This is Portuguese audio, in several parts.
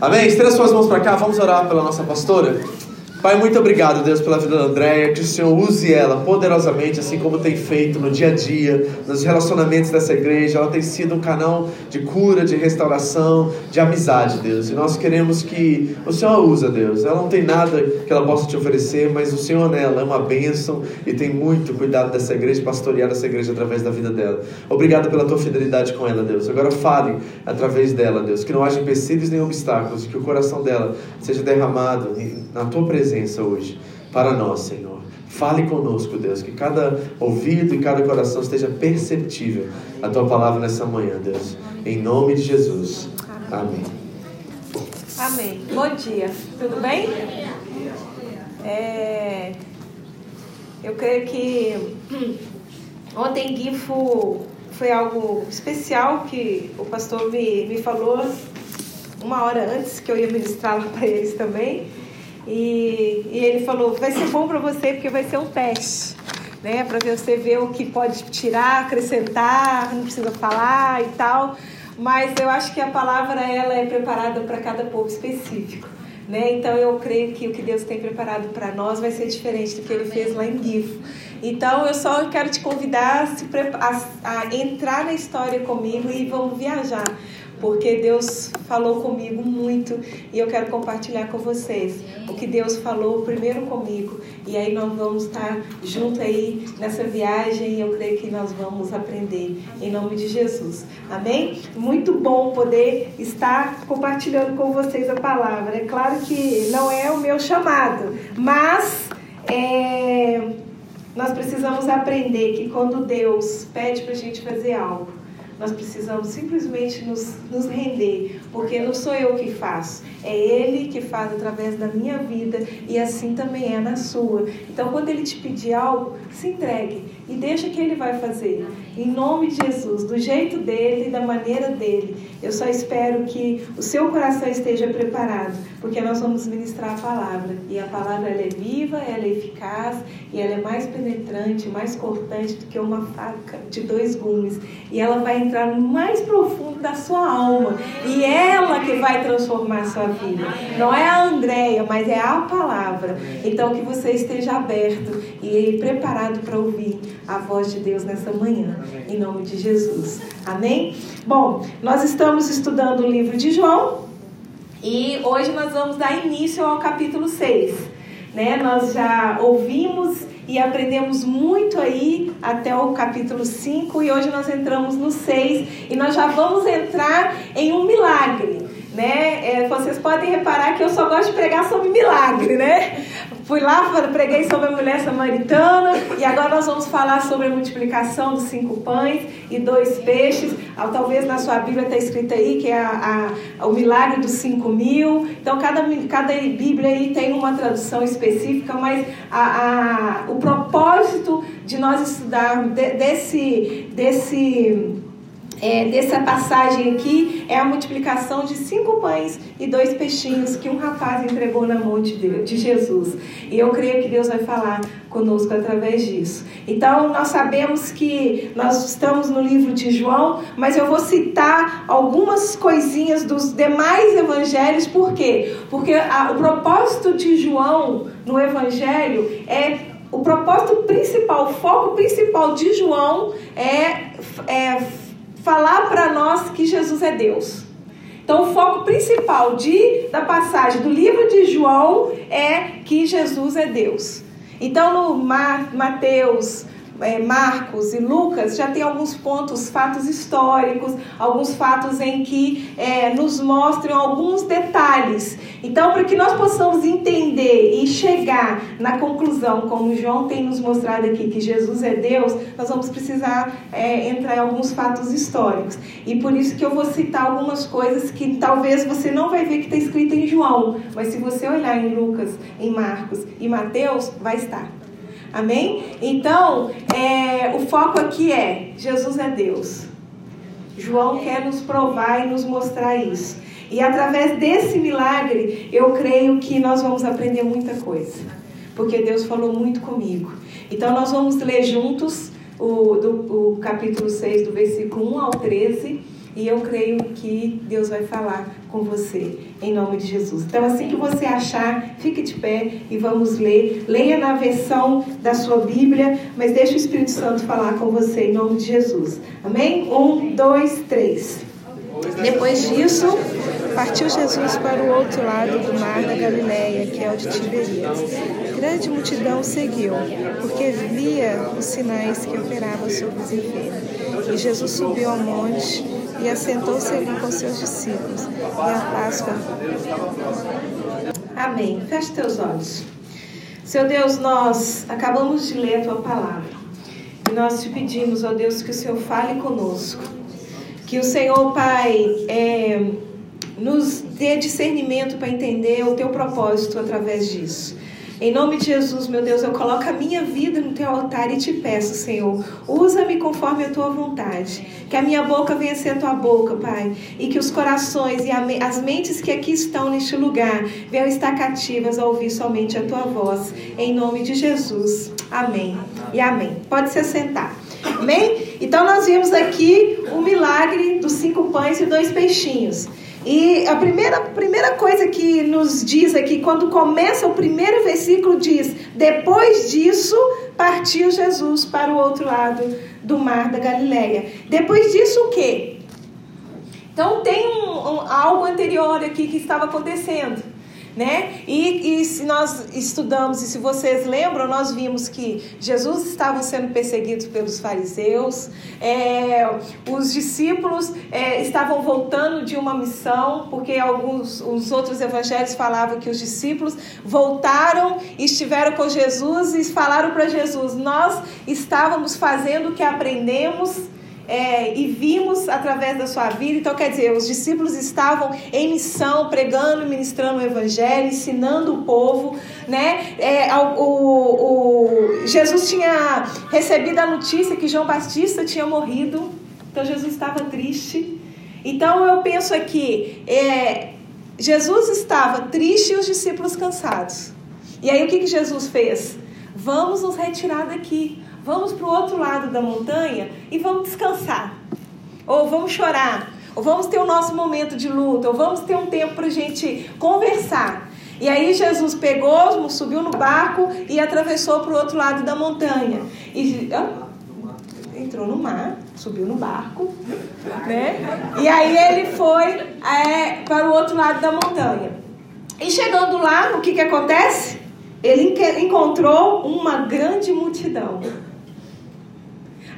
Amém? Estenda suas mãos para cá, vamos orar pela nossa pastora. Pai, muito obrigado, Deus, pela vida da Andréia, que o Senhor use ela poderosamente, assim como tem feito no dia a dia, nos relacionamentos dessa igreja. Ela tem sido um canal de cura, de restauração, de amizade, Deus. E nós queremos que o Senhor a Deus. Ela não tem nada que ela possa te oferecer, mas o Senhor nela é uma bênção e tem muito cuidado dessa igreja, pastorear essa igreja através da vida dela. Obrigado pela tua fidelidade com ela, Deus. Agora fale através dela, Deus, que não haja empecilhos nem obstáculos, que o coração dela seja derramado na tua presença hoje para nós, Senhor. Fale conosco, Deus, que cada ouvido e cada coração esteja perceptível a tua palavra nessa manhã, Deus. Em nome de Jesus. Amém. Amém. Bom dia. Tudo bem? É, eu creio que ontem Guifo foi algo especial que o pastor me, me falou uma hora antes que eu ia ministrar para eles também. E, e ele falou: vai ser bom para você porque vai ser um teste, né? Para você ver o que pode tirar, acrescentar, não precisa falar e tal. Mas eu acho que a palavra ela é preparada para cada povo específico. Né? Então eu creio que o que Deus tem preparado para nós vai ser diferente do que Ele fez lá em Gifo. Então eu só quero te convidar a, a, a entrar na história comigo e vamos viajar porque Deus falou comigo muito e eu quero compartilhar com vocês o que Deus falou primeiro comigo e aí nós vamos estar junto aí nessa viagem e eu creio que nós vamos aprender em nome de Jesus. Amém? Muito bom poder estar compartilhando com vocês a palavra. É claro que não é o meu chamado, mas é, nós precisamos aprender que quando Deus pede para a gente fazer algo nós precisamos simplesmente nos, nos render, porque não sou eu que faço, é Ele que faz através da minha vida e assim também é na sua. Então, quando Ele te pedir algo, se entregue e deixa que Ele vai fazer. Em nome de Jesus, do jeito dele e da maneira dele. Eu só espero que o seu coração esteja preparado, porque nós vamos ministrar a palavra. E a palavra ela é viva, ela é eficaz e ela é mais penetrante, mais cortante do que uma faca de dois gumes. E ela vai entrar no mais profundo da sua alma. E ela que vai transformar a sua vida. Não é a Andréia, mas é a palavra. Então que você esteja aberto e preparado para ouvir a voz de Deus nessa manhã. Em nome de Jesus. Amém? Bom, nós estamos estudando o livro de João. E hoje nós vamos dar início ao capítulo 6. Né? Nós já ouvimos e aprendemos muito aí até o capítulo 5 e hoje nós entramos no 6 e nós já vamos entrar em um milagre. Né? É, vocês podem reparar que eu só gosto de pregar sobre milagre, né? Fui lá, preguei sobre a mulher samaritana e agora nós vamos falar sobre a multiplicação dos cinco pães e dois peixes. Ah, talvez na sua Bíblia está escrito aí que é a, a, o milagre dos cinco mil. Então cada, cada Bíblia aí tem uma tradução específica, mas a, a, o propósito de nós estudarmos de, desse, desse é, dessa passagem aqui é a multiplicação de cinco pães e dois peixinhos que um rapaz entregou na mão de, Deus, de Jesus. E eu creio que Deus vai falar conosco através disso. Então, nós sabemos que nós estamos no livro de João, mas eu vou citar algumas coisinhas dos demais evangelhos, por quê? Porque a, o propósito de João no evangelho é o propósito principal, o foco principal de João é, é falar para nós que Jesus é Deus. Então, o foco principal de, da passagem do livro de João é que Jesus é Deus. Então, no Mateus, Marcos e Lucas já tem alguns pontos, fatos históricos, alguns fatos em que é, nos mostram alguns detalhes. Então, para que nós possamos entender e chegar na conclusão, como João tem nos mostrado aqui, que Jesus é Deus, nós vamos precisar é, entrar em alguns fatos históricos. E por isso que eu vou citar algumas coisas que talvez você não vai ver que está escrito em João, mas se você olhar em Lucas, em Marcos e Mateus, vai estar. Amém? Então, é, o foco aqui é: Jesus é Deus. João quer nos provar e nos mostrar isso. E através desse milagre, eu creio que nós vamos aprender muita coisa. Porque Deus falou muito comigo. Então, nós vamos ler juntos o, do, o capítulo 6, do versículo 1 ao 13. E eu creio que Deus vai falar com você, em nome de Jesus. Então, assim que você achar, fique de pé e vamos ler. Leia na versão da sua Bíblia, mas deixe o Espírito Santo falar com você, em nome de Jesus. Amém? Um, dois, três. Depois disso, partiu Jesus para o outro lado do mar da Galileia, que é o de Tiberias. Grande multidão seguiu, porque via os sinais que operava sobre os enfermos. E Jesus subiu ao monte e assentou-se ali com seus discípulos. E a Páscoa. Amém. Feche teus olhos. Seu Deus, nós acabamos de ler a tua palavra. E nós te pedimos, ó Deus, que o Senhor fale conosco. Que o Senhor, Pai, é, nos dê discernimento para entender o teu propósito através disso. Em nome de Jesus, meu Deus, eu coloco a minha vida no teu altar e te peço, Senhor, usa-me conforme a tua vontade. Que a minha boca venha ser a tua boca, Pai. E que os corações e as mentes que aqui estão neste lugar venham estar cativas a ouvir somente a tua voz. Em nome de Jesus. Amém. E amém. Pode se assentar. Amém? Então nós vimos aqui o milagre dos cinco pães e dois peixinhos. E a primeira, primeira coisa que nos diz aqui, quando começa o primeiro versículo, diz: Depois disso, partiu Jesus para o outro lado do mar da Galileia. Depois disso, o quê? Então, tem um, um, algo anterior aqui que estava acontecendo né? E, e se nós estudamos, e se vocês lembram, nós vimos que Jesus estava sendo perseguido pelos fariseus, é, os discípulos é, estavam voltando de uma missão, porque alguns os outros evangelhos falavam que os discípulos voltaram estiveram com Jesus e falaram para Jesus: Nós estávamos fazendo o que aprendemos é, e vimos através da sua vida. Então, quer dizer, os discípulos estavam em missão, pregando, ministrando o evangelho, ensinando o povo, né? É, o, o, o, Jesus tinha recebido a notícia que João Batista tinha morrido, então Jesus estava triste. Então, eu penso aqui, é, Jesus estava triste e os discípulos cansados. E aí, o que, que Jesus fez? Vamos nos retirar daqui vamos para o outro lado da montanha e vamos descansar. Ou vamos chorar. Ou vamos ter o nosso momento de luta. Ou vamos ter um tempo para a gente conversar. E aí Jesus pegou, subiu no barco e atravessou para o outro lado da montanha. E entrou no mar, subiu no barco, né? E aí ele foi é, para o outro lado da montanha. E chegando lá, o que, que acontece? Ele encontrou uma grande multidão.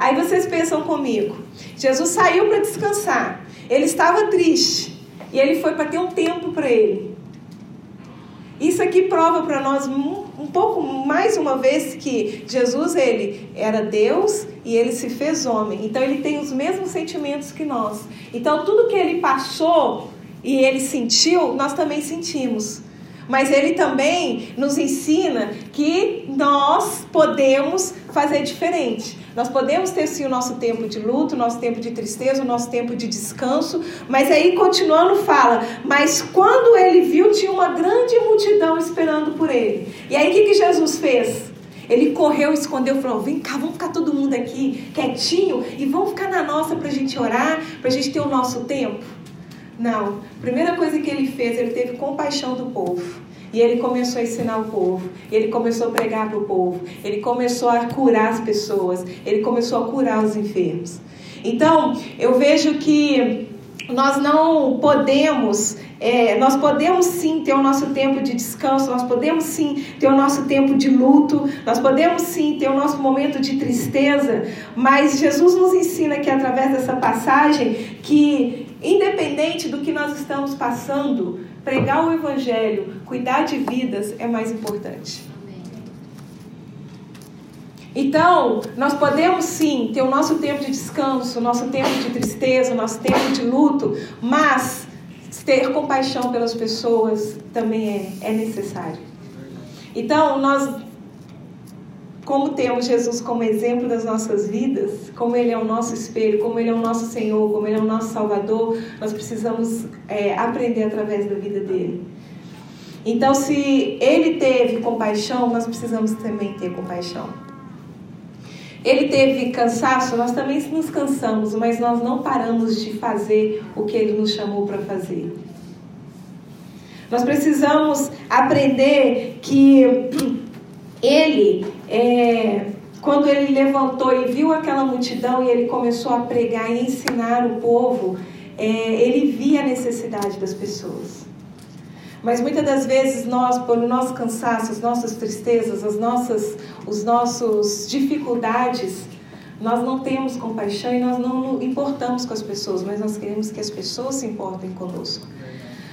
Aí vocês pensam comigo: Jesus saiu para descansar, ele estava triste e ele foi para ter um tempo para ele. Isso aqui prova para nós um, pouco mais uma vez que Jesus ele era Deus e ele se fez homem. Então ele tem os mesmos sentimentos que nós. Então tudo que ele passou e ele sentiu, nós também sentimos. Mas ele também nos ensina que nós podemos fazer diferente. Nós podemos ter sim o nosso tempo de luto, o nosso tempo de tristeza, o nosso tempo de descanso, mas aí continuando fala, mas quando ele viu tinha uma grande multidão esperando por ele. E aí o que, que Jesus fez? Ele correu, escondeu, falou: Vem cá, vamos ficar todo mundo aqui quietinho e vamos ficar na nossa para a gente orar, para a gente ter o nosso tempo. Não. Primeira coisa que ele fez, ele teve compaixão do povo. E ele começou a ensinar o povo, ele começou a pregar para o povo, ele começou a curar as pessoas, ele começou a curar os enfermos. Então, eu vejo que nós não podemos é, nós podemos sim ter o nosso tempo de descanso, nós podemos sim ter o nosso tempo de luto, nós podemos sim ter o nosso momento de tristeza, mas Jesus nos ensina aqui através dessa passagem que, independente do que nós estamos passando, pregar o Evangelho, cuidar de vidas é mais importante. Então, nós podemos sim ter o nosso tempo de descanso, o nosso tempo de tristeza, o nosso tempo de luto, mas ter compaixão pelas pessoas também é, é necessário. Então, nós, como temos Jesus como exemplo das nossas vidas, como Ele é o nosso espelho, como Ele é o nosso Senhor, como Ele é o nosso Salvador, nós precisamos é, aprender através da vida dele. Então, se Ele teve compaixão, nós precisamos também ter compaixão. Ele teve cansaço, nós também nos cansamos, mas nós não paramos de fazer o que ele nos chamou para fazer. Nós precisamos aprender que ele, é, quando ele levantou e viu aquela multidão e ele começou a pregar e ensinar o povo, é, ele via a necessidade das pessoas. Mas muitas das vezes nós, pelo nosso cansaço, as nossas tristezas, as nossas, os nossos dificuldades, nós não temos compaixão e nós não importamos com as pessoas, mas nós queremos que as pessoas se importem conosco.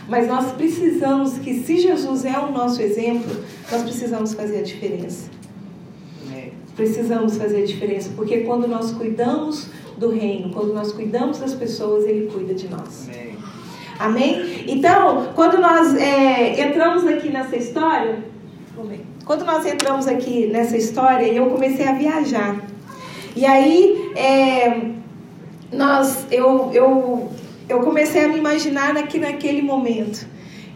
Mas nós precisamos que, se Jesus é o nosso exemplo, nós precisamos fazer a diferença. Precisamos fazer a diferença, porque quando nós cuidamos do reino, quando nós cuidamos das pessoas, Ele cuida de nós. Amém? Amém? Então, quando nós é, entramos aqui nessa história, quando nós entramos aqui nessa história, eu comecei a viajar. E aí, é, nós, eu, eu, eu comecei a me imaginar aqui naquele momento.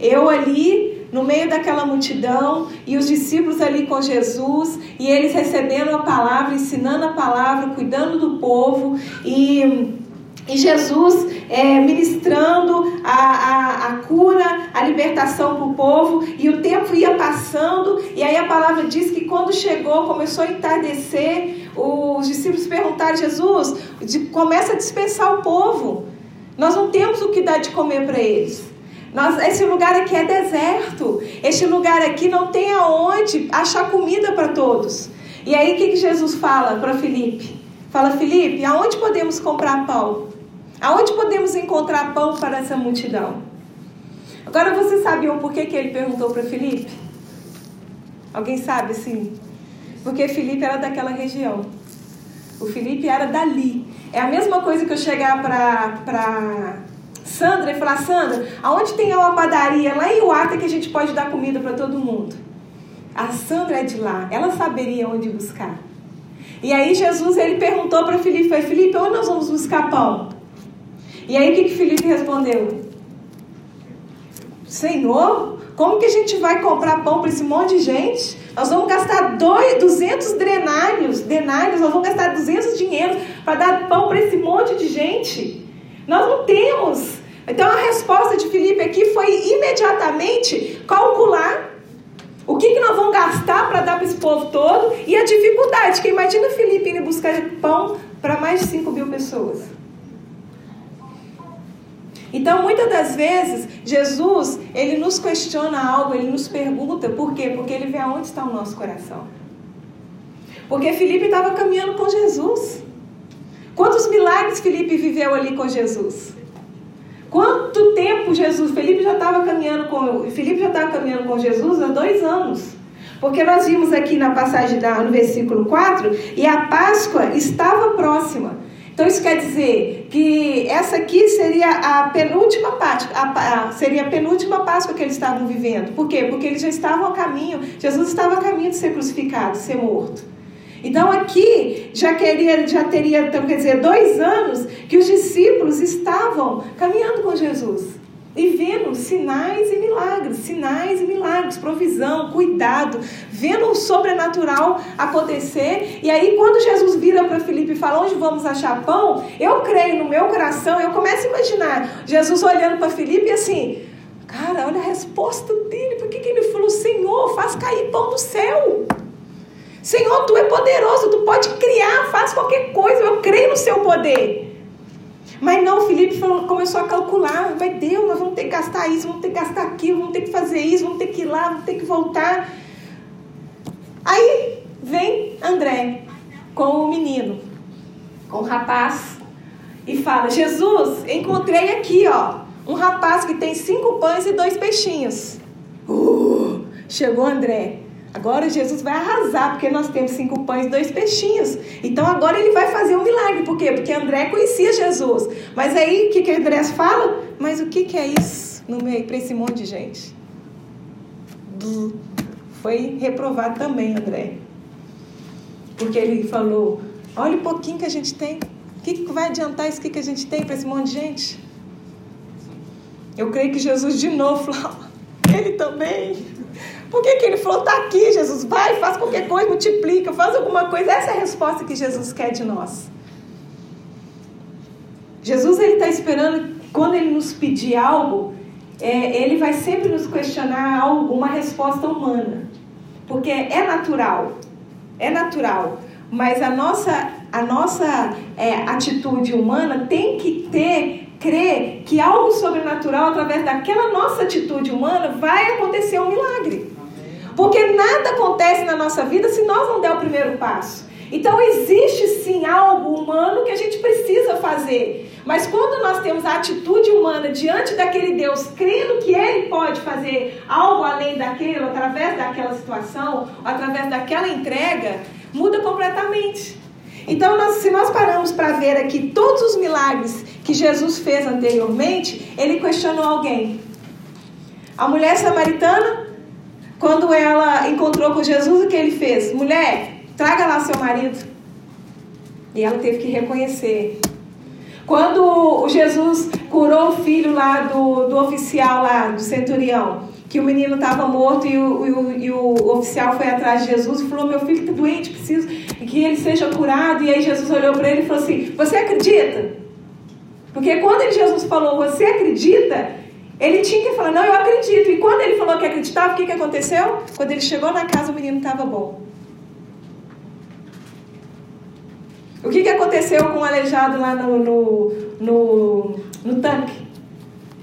Eu ali no meio daquela multidão e os discípulos ali com Jesus e eles recebendo a palavra, ensinando a palavra, cuidando do povo e e Jesus é, ministrando a, a, a, cura, a libertação para o povo, e o tempo ia passando, e aí a palavra diz que quando chegou, começou a entardecer, os discípulos perguntaram: Jesus, de, começa a dispensar o povo, nós não temos o que dar de comer para eles. Nós, esse lugar aqui é deserto, este lugar aqui não tem aonde achar comida para todos. E aí o que, que Jesus fala para Felipe? Fala, Felipe, aonde podemos comprar pão? Aonde podemos encontrar pão para essa multidão? Agora você sabiam por que, que ele perguntou para Felipe? Alguém sabe sim? Porque Felipe era daquela região. O Felipe era dali. É a mesma coisa que eu chegar para Sandra e falar: Sandra, aonde tem uma padaria lá em Uata que a gente pode dar comida para todo mundo? A Sandra é de lá, ela saberia onde buscar. E aí Jesus ele perguntou para Felipe: Felipe, onde nós vamos buscar pão? E aí o que, que Felipe respondeu? Senhor, como que a gente vai comprar pão para esse monte de gente? Nós vamos gastar dois, 200 drenários, denários, nós vamos gastar 200 dinheiros para dar pão para esse monte de gente. Nós não temos. Então a resposta de Felipe aqui foi imediatamente calcular o que, que nós vamos gastar para dar para esse povo todo e a dificuldade, que imagina Felipe indo buscar pão para mais de 5 mil pessoas. Então, muitas das vezes, Jesus, ele nos questiona algo, ele nos pergunta, por quê? Porque ele vê aonde está o nosso coração. Porque Felipe estava caminhando com Jesus. Quantos milagres Felipe viveu ali com Jesus? Quanto tempo Jesus, Felipe já estava caminhando com, Felipe já estava caminhando com Jesus há dois anos. Porque nós vimos aqui na passagem da, no versículo 4, e a Páscoa estava próxima. Então isso quer dizer que essa aqui seria a penúltima Páscoa, a, a, seria a penúltima Páscoa que eles estavam vivendo. Por quê? Porque eles já estavam a caminho, Jesus estava a caminho de ser crucificado, de ser morto. Então aqui já queria, já teria, então, quer dizer, dois anos que os discípulos estavam caminhando com Jesus e vendo sinais e milagres, sinais e milagres, provisão, cuidado, vendo o sobrenatural acontecer. E aí, quando Jesus vira para Filipe e fala: Onde vamos achar pão? Eu creio no meu coração, eu começo a imaginar Jesus olhando para Filipe e assim: Cara, olha a resposta dele, por que, que ele falou: Senhor, faz cair pão do céu? Senhor, tu é poderoso, tu pode criar, faz qualquer coisa, eu creio no seu poder. Mas não, Felipe falou, começou a calcular. Vai Deus, nós vamos ter que gastar isso, vamos ter que gastar aquilo, vamos ter que fazer isso, vamos ter que ir lá, vamos ter que voltar. Aí vem André com o menino, com o rapaz, e fala: Jesus, encontrei aqui, ó, um rapaz que tem cinco pães e dois peixinhos. Uh, chegou André. Agora Jesus vai arrasar, porque nós temos cinco pães e dois peixinhos. Então agora ele vai fazer um milagre. Por quê? Porque André conhecia Jesus. Mas aí o que, que André fala? Mas o que, que é isso no meio para esse monte de gente? Foi reprovado também, André. Porque ele falou: olha o pouquinho que a gente tem. O que, que vai adiantar isso que a gente tem para esse monte de gente? Eu creio que Jesus de novo falou: ele também. Por que, que ele falou, está aqui, Jesus? Vai, faz qualquer coisa, multiplica, faz alguma coisa. Essa é a resposta que Jesus quer de nós. Jesus ele está esperando, quando ele nos pedir algo, é, ele vai sempre nos questionar algo, uma resposta humana. Porque é natural, é natural. Mas a nossa, a nossa é, atitude humana tem que ter, crer que algo sobrenatural, através daquela nossa atitude humana, vai acontecer um milagre. Porque nada acontece na nossa vida se nós não der o primeiro passo. Então existe sim algo humano que a gente precisa fazer. Mas quando nós temos a atitude humana diante daquele Deus, crendo que Ele pode fazer algo além daquilo, através daquela situação, através daquela entrega, muda completamente. Então, nós, se nós paramos para ver aqui todos os milagres que Jesus fez anteriormente, ele questionou alguém. A mulher samaritana quando ela encontrou com Jesus, o que ele fez? Mulher, traga lá seu marido. E ela teve que reconhecer. Quando Jesus curou o filho lá do, do oficial lá, do centurião, que o menino estava morto e o, e, o, e o, oficial foi atrás de Jesus e falou: Meu filho está doente, preciso que ele seja curado. E aí Jesus olhou para ele e falou assim: Você acredita? Porque quando Jesus falou, Você acredita? Ele tinha que falar, não, eu acredito. E quando ele falou que acreditava, o que, que aconteceu? Quando ele chegou na casa, o menino estava bom. O que, que aconteceu com o aleijado lá no, no, no, no tanque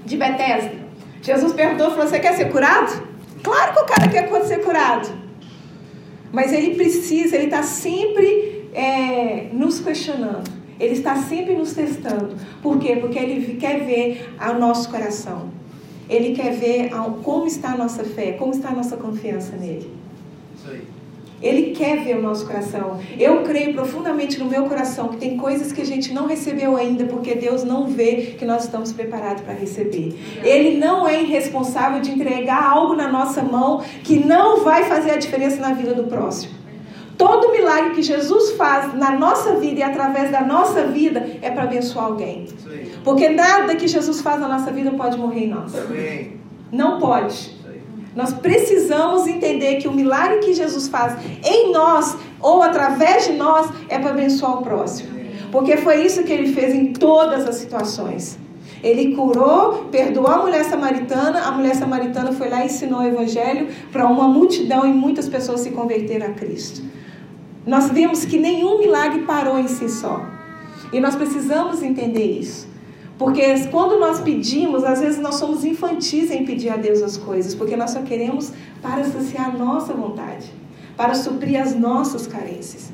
de Bethesda? Jesus perguntou, falou, você quer ser curado? Claro que o cara quer ser curado. Mas ele precisa, ele está sempre é, nos questionando. Ele está sempre nos testando. Por quê? Porque ele quer ver o nosso coração. Ele quer ver como está a nossa fé, como está a nossa confiança nele. Ele quer ver o nosso coração. Eu creio profundamente no meu coração que tem coisas que a gente não recebeu ainda porque Deus não vê que nós estamos preparados para receber. Ele não é irresponsável de entregar algo na nossa mão que não vai fazer a diferença na vida do próximo. Todo milagre que Jesus faz na nossa vida e através da nossa vida é para abençoar alguém. Porque nada que Jesus faz na nossa vida pode morrer em nós. Não pode. Nós precisamos entender que o milagre que Jesus faz em nós ou através de nós é para abençoar o próximo. Porque foi isso que ele fez em todas as situações. Ele curou, perdoou a mulher samaritana, a mulher samaritana foi lá e ensinou o evangelho para uma multidão e muitas pessoas se converteram a Cristo. Nós vimos que nenhum milagre parou em si só. E nós precisamos entender isso. Porque quando nós pedimos, às vezes nós somos infantis em pedir a Deus as coisas, porque nós só queremos para saciar a nossa vontade, para suprir as nossas carências.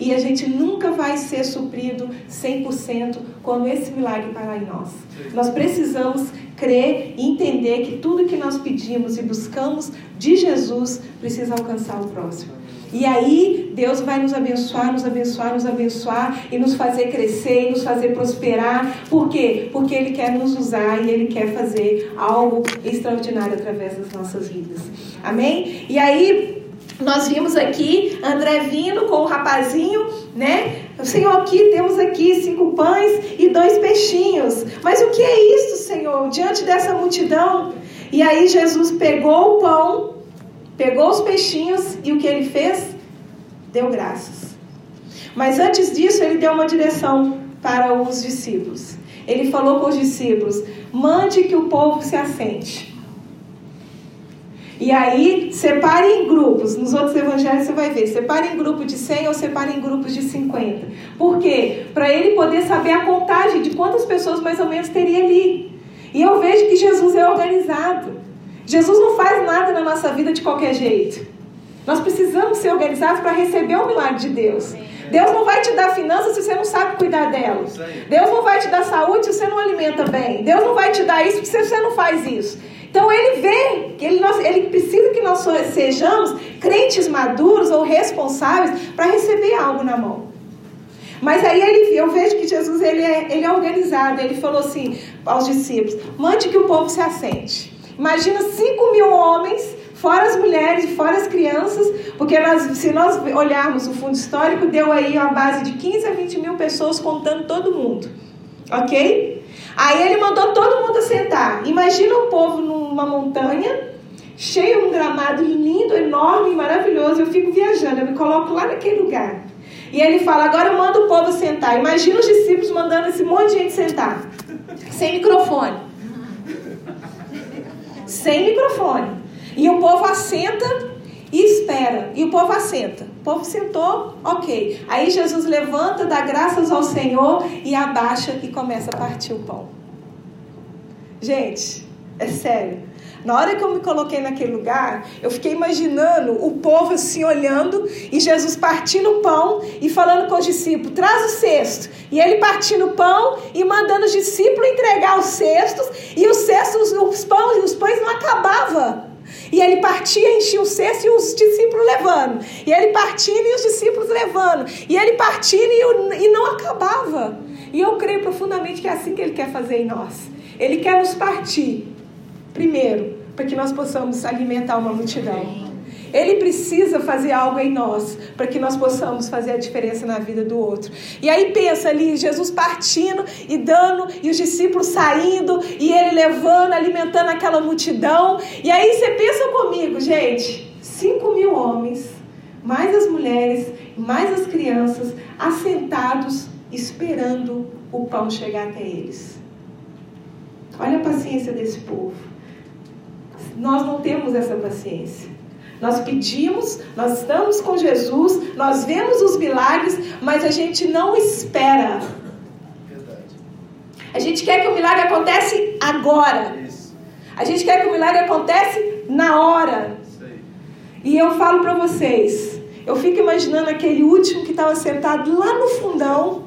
E a gente nunca vai ser suprido 100% quando esse milagre parar em nós. Nós precisamos crer e entender que tudo que nós pedimos e buscamos de Jesus precisa alcançar o próximo. E aí Deus vai nos abençoar, nos abençoar, nos abençoar e nos fazer crescer e nos fazer prosperar. Por quê? Porque Ele quer nos usar e Ele quer fazer algo extraordinário através das nossas vidas. Amém? E aí nós vimos aqui André vindo com o rapazinho, né? Senhor, aqui temos aqui cinco pães e dois peixinhos. Mas o que é isso, Senhor? Diante dessa multidão. E aí Jesus pegou o pão pegou os peixinhos e o que ele fez? Deu graças. Mas antes disso, ele deu uma direção para os discípulos. Ele falou com os discípulos: mande que o povo se assente. E aí, separe em grupos. Nos outros evangelhos você vai ver. Separe em grupo de 100 ou separe em grupos de 50. Por quê? Para ele poder saber a contagem de quantas pessoas mais ou menos teria ali. E eu vejo que Jesus é organizado. Jesus não faz nada na nossa vida de qualquer jeito. Nós precisamos ser organizados para receber o milagre de Deus. Deus não vai te dar finanças se você não sabe cuidar delas. Deus não vai te dar saúde se você não alimenta bem. Deus não vai te dar isso se você não faz isso. Então ele vê que ele, ele precisa que nós sejamos crentes maduros ou responsáveis para receber algo na mão. Mas aí ele, eu vejo que Jesus ele é, ele é organizado. Ele falou assim aos discípulos: mande que o povo se assente. Imagina 5 mil homens, fora as mulheres e fora as crianças, porque nós, se nós olharmos o fundo histórico, deu aí a base de 15 a 20 mil pessoas contando todo mundo. Ok? Aí ele mandou todo mundo sentar. Imagina o povo numa montanha, cheio de um gramado lindo, enorme, maravilhoso. Eu fico viajando, eu me coloco lá naquele lugar. E ele fala: agora eu mando o povo sentar. Imagina os discípulos mandando esse monte de gente sentar, sem microfone. Sem microfone. E o povo assenta e espera. E o povo assenta. O povo sentou, ok. Aí Jesus levanta, dá graças ao Senhor e abaixa e começa a partir o pão. Gente, é sério. Na hora que eu me coloquei naquele lugar, eu fiquei imaginando o povo assim olhando e Jesus partindo o pão e falando com os discípulos: traz o cesto. E ele partindo o pão e mandando os discípulos entregar os cestos e os cestos, os pães, os pães não acabavam. E ele partia, enchia o cesto e os discípulos levando. E ele partindo e os discípulos levando. E ele partindo e, e não acabava. E eu creio profundamente que é assim que ele quer fazer em nós. Ele quer nos partir Primeiro, para que nós possamos alimentar uma multidão. Ele precisa fazer algo em nós para que nós possamos fazer a diferença na vida do outro. E aí pensa ali, Jesus partindo e dando, e os discípulos saindo, e ele levando, alimentando aquela multidão. E aí você pensa comigo, gente, 5 mil homens, mais as mulheres, mais as crianças, assentados, esperando o pão chegar até eles. Olha a paciência desse povo nós não temos essa paciência. Nós pedimos, nós estamos com Jesus, nós vemos os milagres, mas a gente não espera. A gente quer que o milagre acontece agora. A gente quer que o milagre acontece na hora. E eu falo para vocês, eu fico imaginando aquele último que estava sentado lá no fundão,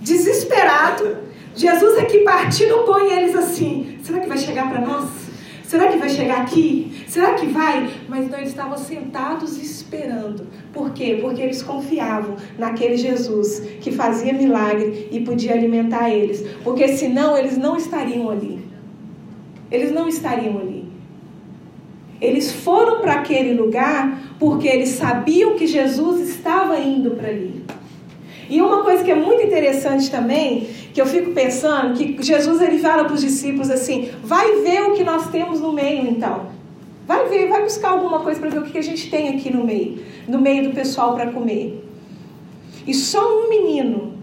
desesperado. Jesus aqui partindo o pão e eles assim: será que vai chegar para nós? Será que vai chegar aqui? Será que vai? Mas não, eles estavam sentados esperando. Por quê? Porque eles confiavam naquele Jesus que fazia milagre e podia alimentar eles. Porque senão eles não estariam ali. Eles não estariam ali. Eles foram para aquele lugar porque eles sabiam que Jesus estava indo para ali. E uma coisa que é muito interessante também que eu fico pensando que Jesus ele fala para os discípulos assim: vai ver o que nós temos no meio então. Vai ver, vai buscar alguma coisa para ver o que a gente tem aqui no meio, no meio do pessoal para comer. E só um menino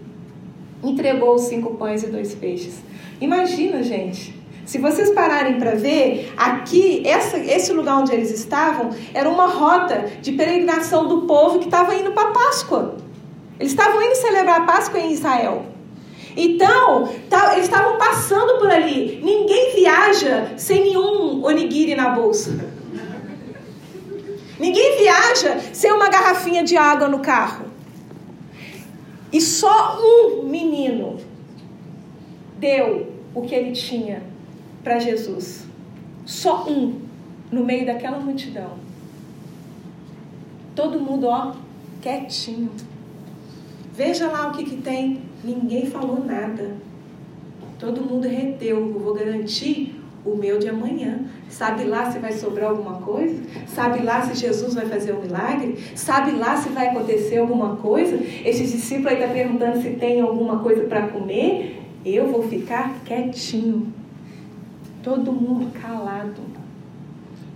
entregou os cinco pães e dois peixes. Imagina, gente. Se vocês pararem para ver, aqui, essa, esse lugar onde eles estavam, era uma rota de peregrinação do povo que estava indo para Páscoa. Eles estavam indo celebrar a Páscoa em Israel. Então, tá, eles estavam passando por ali. Ninguém viaja sem nenhum onigiri na bolsa. Ninguém viaja sem uma garrafinha de água no carro. E só um menino deu o que ele tinha para Jesus. Só um no meio daquela multidão. Todo mundo, ó, quietinho. Veja lá o que, que tem. Ninguém falou nada. Todo mundo reteu. Eu vou garantir o meu de amanhã. Sabe lá se vai sobrar alguma coisa? Sabe lá se Jesus vai fazer um milagre? Sabe lá se vai acontecer alguma coisa? Esses discípulos aí estão tá perguntando se tem alguma coisa para comer. Eu vou ficar quietinho. Todo mundo calado.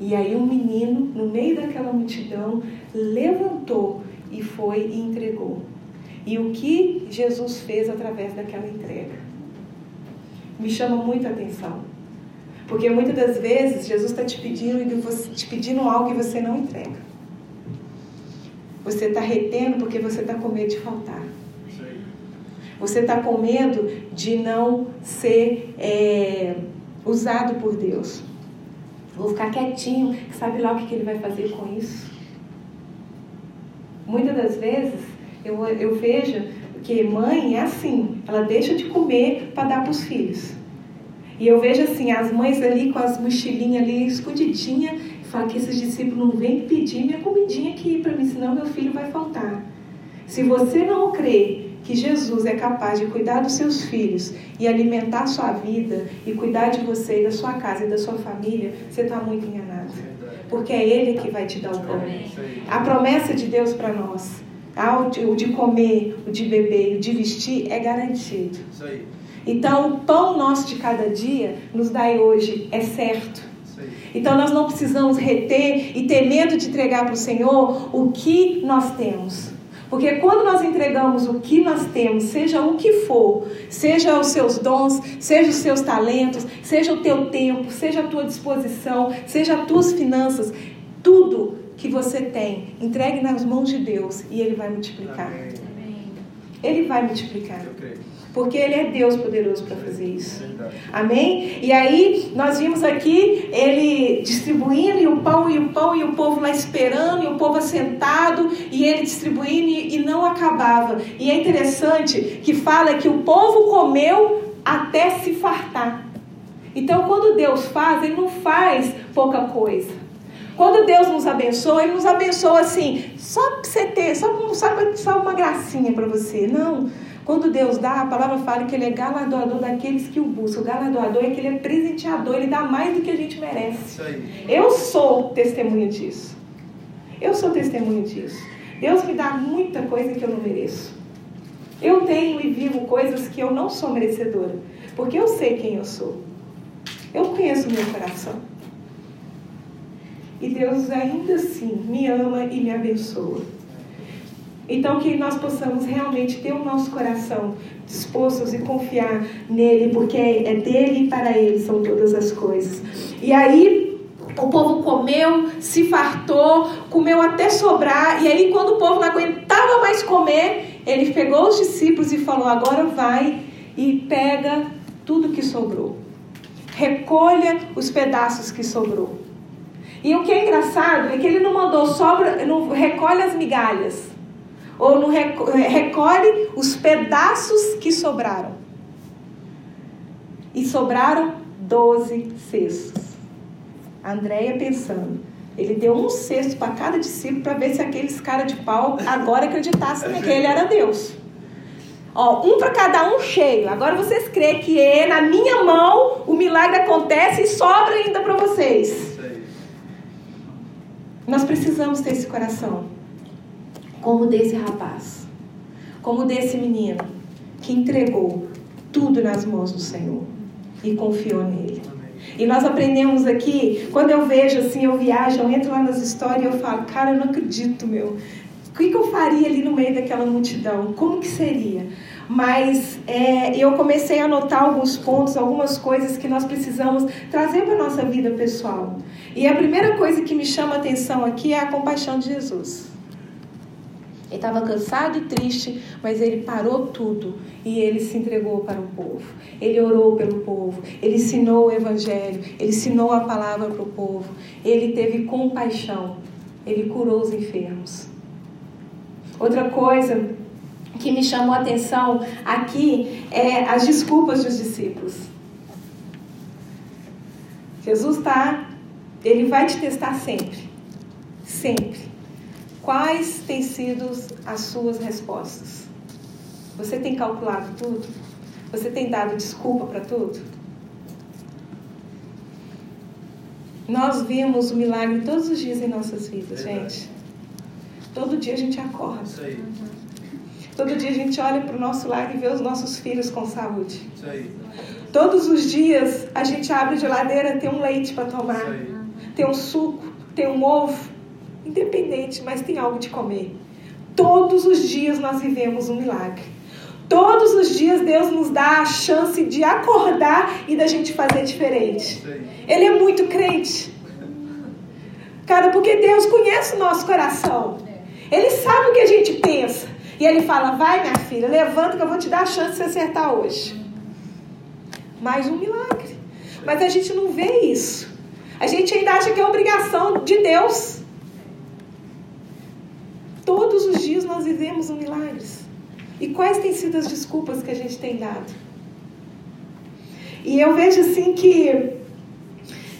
E aí um menino, no meio daquela multidão, levantou e foi e entregou. E o que Jesus fez através daquela entrega. Me chama muita atenção. Porque muitas das vezes Jesus está te pedindo, te pedindo algo que você não entrega. Você está retendo porque você está com medo de faltar. Você está com medo de não ser é, usado por Deus. Vou ficar quietinho, sabe lá o que, que ele vai fazer com isso? Muitas das vezes eu, eu vejo que mãe é assim, ela deixa de comer para dar para os filhos. E eu vejo assim, as mães ali com as mochilinhas ali escondidinha, fala que esses discípulos não vêm pedir minha comidinha aqui para mim, senão meu filho vai faltar. Se você não crê que Jesus é capaz de cuidar dos seus filhos e alimentar a sua vida e cuidar de você e da sua casa e da sua família, você está muito enganado. Porque é Ele que vai te dar o pão. A promessa de Deus para nós, o de comer, o de beber, o de vestir, é garantido. Então, o pão nosso de cada dia nos dai hoje, é certo. Então, nós não precisamos reter e ter medo de entregar para o Senhor o que nós temos. Porque quando nós entregamos o que nós temos, seja o que for, seja os seus dons, seja os seus talentos, seja o teu tempo, seja a tua disposição, seja as tuas finanças, tudo que você tem, entregue nas mãos de Deus e Ele vai multiplicar. Ele vai multiplicar. Porque Ele é Deus poderoso para fazer isso. Amém? E aí, nós vimos aqui ele distribuindo e o pão e o pão e o povo lá esperando e o povo assentado e ele distribuindo e não acabava. E é interessante que fala que o povo comeu até se fartar. Então, quando Deus faz, Ele não faz pouca coisa. Quando Deus nos abençoa, Ele nos abençoa assim, só para você ter, só, só, só uma gracinha para você. Não. Quando Deus dá, a palavra fala que Ele é galardoador daqueles que o buscam. O galardoador é que Ele é presenteador, Ele dá mais do que a gente merece. Eu sou testemunha disso. Eu sou testemunha disso. Deus me dá muita coisa que eu não mereço. Eu tenho e vivo coisas que eu não sou merecedora, porque eu sei quem eu sou. Eu conheço o meu coração. E Deus ainda assim me ama e me abençoa. Então, que nós possamos realmente ter o nosso coração dispostos e confiar nele, porque é dele e para ele são todas as coisas. E aí, o povo comeu, se fartou, comeu até sobrar, e aí, quando o povo não aguentava mais comer, ele pegou os discípulos e falou: Agora vai e pega tudo que sobrou, recolha os pedaços que sobrou. E o que é engraçado é que ele não mandou sobra, não recolhe as migalhas ou não recolhe os pedaços que sobraram. E sobraram doze cestos. A Andréia pensando. Ele deu um cesto para cada discípulo para ver se aqueles cara de pau agora acreditassem que ele era Deus. Ó, um para cada um cheio. Agora vocês creem que é na minha mão o milagre acontece e sobra ainda para vocês. Nós precisamos ter esse coração como desse rapaz, como desse menino que entregou tudo nas mãos do Senhor e confiou nele. E nós aprendemos aqui, quando eu vejo assim, eu viajo, eu entro lá nas histórias e eu falo, cara, eu não acredito, meu. O que, que eu faria ali no meio daquela multidão? Como que seria? Mas é, eu comecei a anotar alguns pontos, algumas coisas que nós precisamos trazer para a nossa vida pessoal. E a primeira coisa que me chama a atenção aqui é a compaixão de Jesus. Ele estava cansado e triste, mas ele parou tudo e ele se entregou para o povo. Ele orou pelo povo, ele ensinou o evangelho, ele ensinou a palavra para o povo. Ele teve compaixão, ele curou os enfermos. Outra coisa que me chamou a atenção aqui é as desculpas dos discípulos. Jesus está, ele vai te testar sempre, sempre. Quais têm sido as suas respostas? Você tem calculado tudo? Você tem dado desculpa para tudo? Nós vimos o milagre todos os dias em nossas vidas, gente. Todo dia a gente acorda. Isso aí. Todo dia a gente olha para o nosso lar e vê os nossos filhos com saúde. Isso aí. Todos os dias a gente abre a geladeira, tem um leite para tomar, tem um suco, tem um ovo independente, mas tem algo de comer. Todos os dias nós vivemos um milagre. Todos os dias Deus nos dá a chance de acordar e da gente fazer diferente. Ele é muito crente. Cara, porque Deus conhece o nosso coração. Ele sabe o que a gente pensa. E ele fala: Vai, minha filha, levanta que eu vou te dar a chance de você acertar hoje. Mais um milagre. Mas a gente não vê isso. A gente ainda acha que é obrigação de Deus. Todos os dias nós vivemos um milagres. E quais têm sido as desculpas que a gente tem dado? E eu vejo assim que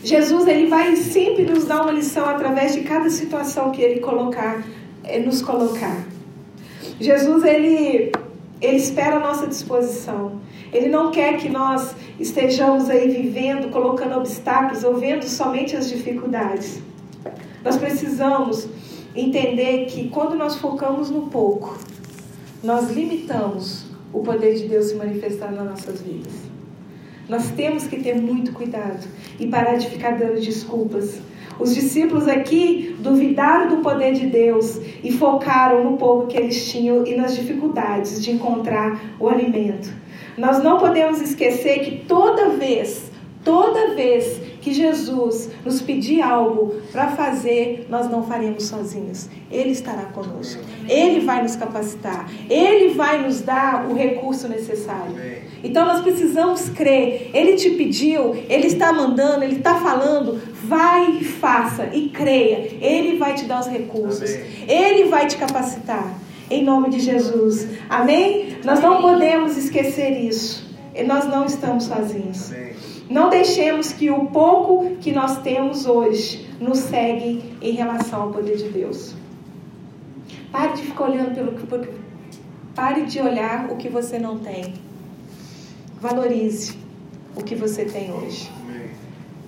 Jesus ele vai sempre nos dar uma lição através de cada situação que ele colocar, eh, nos colocar. Jesus ele ele espera a nossa disposição. Ele não quer que nós estejamos aí vivendo, colocando obstáculos ou vendo somente as dificuldades. Nós precisamos entender que quando nós focamos no pouco, nós limitamos o poder de Deus se manifestar nas nossas vidas. Nós temos que ter muito cuidado e parar de ficar dando desculpas. Os discípulos aqui duvidaram do poder de Deus e focaram no pouco que eles tinham e nas dificuldades de encontrar o alimento. Nós não podemos esquecer que toda vez, toda vez que Jesus nos pedir algo para fazer, nós não faremos sozinhos. Ele estará conosco. Ele vai nos capacitar. Ele vai nos dar o recurso necessário. Então nós precisamos crer. Ele te pediu, ele está mandando, ele está falando. Vai e faça e creia. Ele vai te dar os recursos. Ele vai te capacitar. Em nome de Jesus. Amém? Nós não podemos esquecer isso. Nós não estamos sozinhos. Não deixemos que o pouco que nós temos hoje nos segue em relação ao poder de Deus. Pare de ficar olhando pelo que. Pare de olhar o que você não tem. Valorize o que você tem hoje.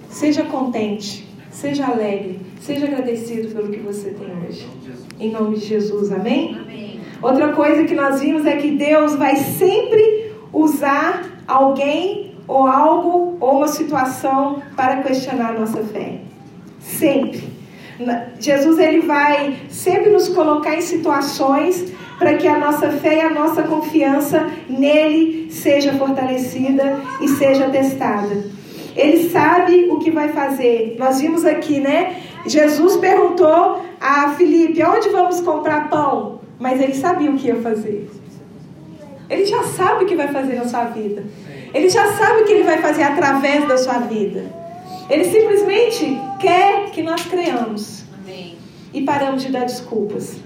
Seja contente, seja alegre, seja agradecido pelo que você tem hoje. Em nome de Jesus, amém? amém. Outra coisa que nós vimos é que Deus vai sempre usar alguém ou algo ou uma situação para questionar a nossa fé. Sempre. Jesus ele vai sempre nos colocar em situações para que a nossa fé e a nossa confiança nele seja fortalecida e seja testada. Ele sabe o que vai fazer. Nós vimos aqui, né? Jesus perguntou a Filipe: onde vamos comprar pão? Mas ele sabia o que ia fazer. Ele já sabe o que vai fazer na sua vida. Ele já sabe o que ele vai fazer através da sua vida. Ele simplesmente quer que nós creamos. Amém. E paramos de dar desculpas.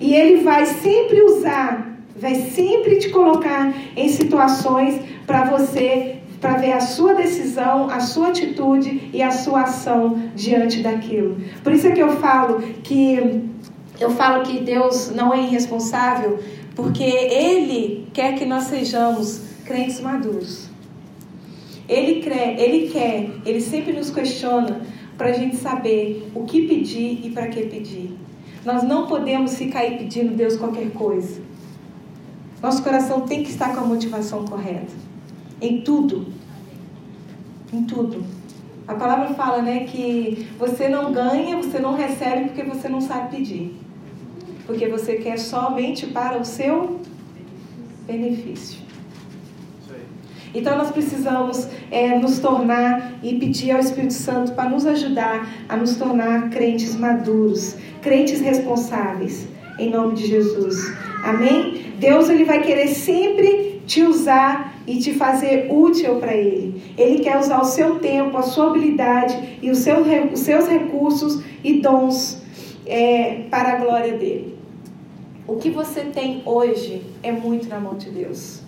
E ele vai sempre usar, vai sempre te colocar em situações para você para ver a sua decisão, a sua atitude e a sua ação diante daquilo. Por isso é que eu falo que eu falo que Deus não é irresponsável, porque ele quer que nós sejamos crentes maduros. Ele quer, ele quer, ele sempre nos questiona para a gente saber o que pedir e para que pedir. Nós não podemos ficar aí pedindo Deus qualquer coisa. Nosso coração tem que estar com a motivação correta. Em tudo. Em tudo. A palavra fala, né, que você não ganha, você não recebe porque você não sabe pedir. Porque você quer somente para o seu benefício. Então nós precisamos é, nos tornar e pedir ao Espírito Santo para nos ajudar a nos tornar crentes maduros, crentes responsáveis, em nome de Jesus. Amém? Deus ele vai querer sempre te usar e te fazer útil para Ele. Ele quer usar o seu tempo, a sua habilidade e os seus, os seus recursos e dons é, para a glória dele. O que você tem hoje é muito na mão de Deus.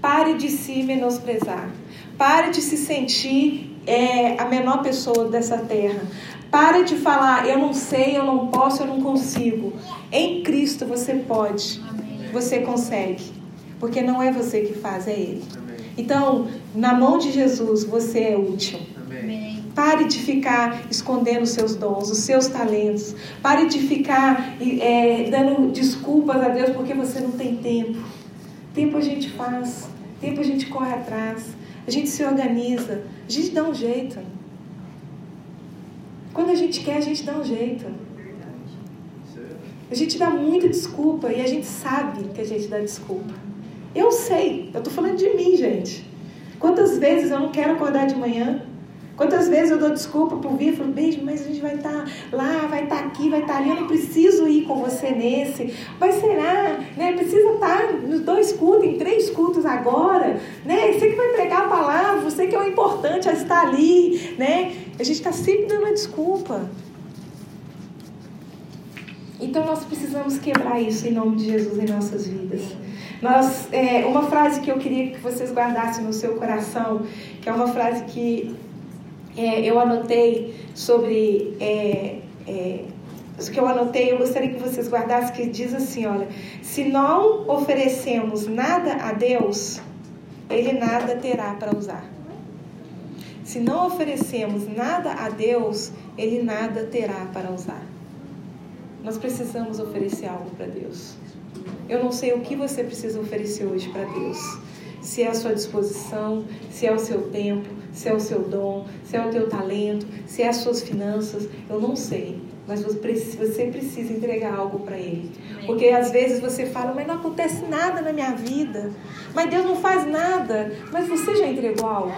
Pare de se menosprezar. Pare de se sentir é, a menor pessoa dessa terra. Pare de falar, eu não sei, eu não posso, eu não consigo. Em Cristo você pode, você consegue. Porque não é você que faz, é Ele. Então, na mão de Jesus, você é útil. Pare de ficar escondendo os seus dons, os seus talentos. Pare de ficar é, dando desculpas a Deus porque você não tem tempo. Tempo a gente faz, tempo a gente corre atrás, a gente se organiza, a gente dá um jeito. Quando a gente quer, a gente dá um jeito. A gente dá muita desculpa e a gente sabe que a gente dá desculpa. Eu sei, eu estou falando de mim, gente. Quantas vezes eu não quero acordar de manhã? Quantas vezes eu dou desculpa por vir falo, beijo, mas a gente vai estar tá lá, vai estar tá aqui, vai estar tá ali, eu não preciso ir com você nesse. Mas será? Né? Precisa estar tá nos dois cultos, em três cultos agora. Né? Você que vai pregar a palavra, você que é o importante a estar ali. Né? A gente está sempre dando uma desculpa. Então nós precisamos quebrar isso em nome de Jesus em nossas vidas. Nós, é, uma frase que eu queria que vocês guardassem no seu coração, que é uma frase que é, eu anotei sobre. É, é, que eu anotei, eu gostaria que vocês guardassem, que diz assim: olha, se não oferecemos nada a Deus, Ele nada terá para usar. Se não oferecemos nada a Deus, Ele nada terá para usar. Nós precisamos oferecer algo para Deus. Eu não sei o que você precisa oferecer hoje para Deus. Se é a sua disposição, se é o seu tempo, se é o seu dom, se é o teu talento, se é as suas finanças, eu não sei. Mas você precisa entregar algo para Ele. Porque às vezes você fala, mas não acontece nada na minha vida. Mas Deus não faz nada. Mas você já entregou algo?